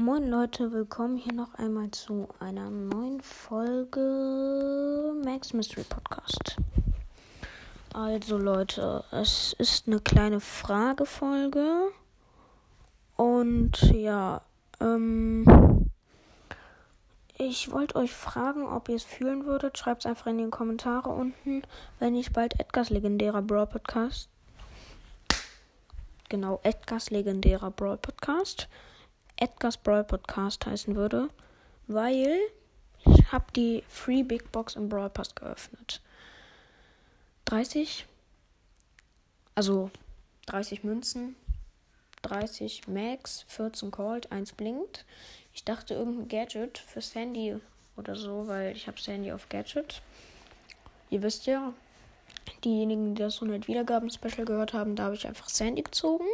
Moin Leute, willkommen hier noch einmal zu einer neuen Folge Max Mystery Podcast. Also Leute, es ist eine kleine Fragefolge und ja, ähm, ich wollte euch fragen, ob ihr es fühlen würdet. Schreibt es einfach in die Kommentare unten, wenn ich bald Edgars legendärer Brawl Podcast, genau Edgars legendärer Brawl Podcast Edgar's Brawl Podcast heißen würde, weil ich habe die Free Big Box im Brawl Pass geöffnet. 30, also 30 Münzen, 30 Max, 14 Cold, 1 blinkt. Ich dachte irgendein Gadget für Sandy oder so, weil ich habe Sandy auf Gadget. Ihr wisst ja, diejenigen, die das 100 Wiedergaben Special gehört haben, da habe ich einfach Sandy gezogen.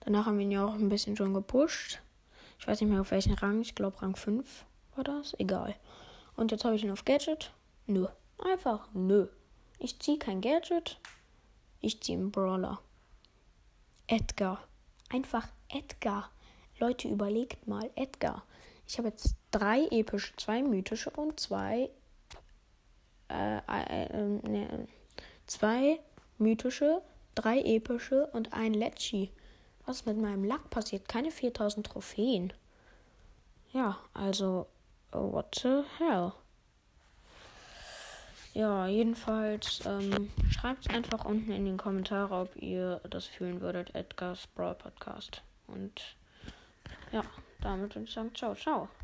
Danach haben wir ihn ja auch ein bisschen schon gepusht. Ich weiß nicht mehr auf welchen Rang. Ich glaube Rang 5 war das. Egal. Und jetzt habe ich ihn auf Gadget. Nö. Einfach nö. Ich ziehe kein Gadget. Ich ziehe einen Brawler. Edgar. Einfach Edgar. Leute, überlegt mal. Edgar. Ich habe jetzt drei epische, zwei mythische und zwei. Äh, äh, äh, ne, zwei mythische, drei epische und ein Letschi. Was mit meinem Lack passiert? Keine 4000 Trophäen. Ja, also, what the hell? Ja, jedenfalls ähm, schreibt einfach unten in den Kommentaren, ob ihr das fühlen würdet, Edgar's Brawl Podcast. Und ja, damit würde ich sagen, ciao, ciao.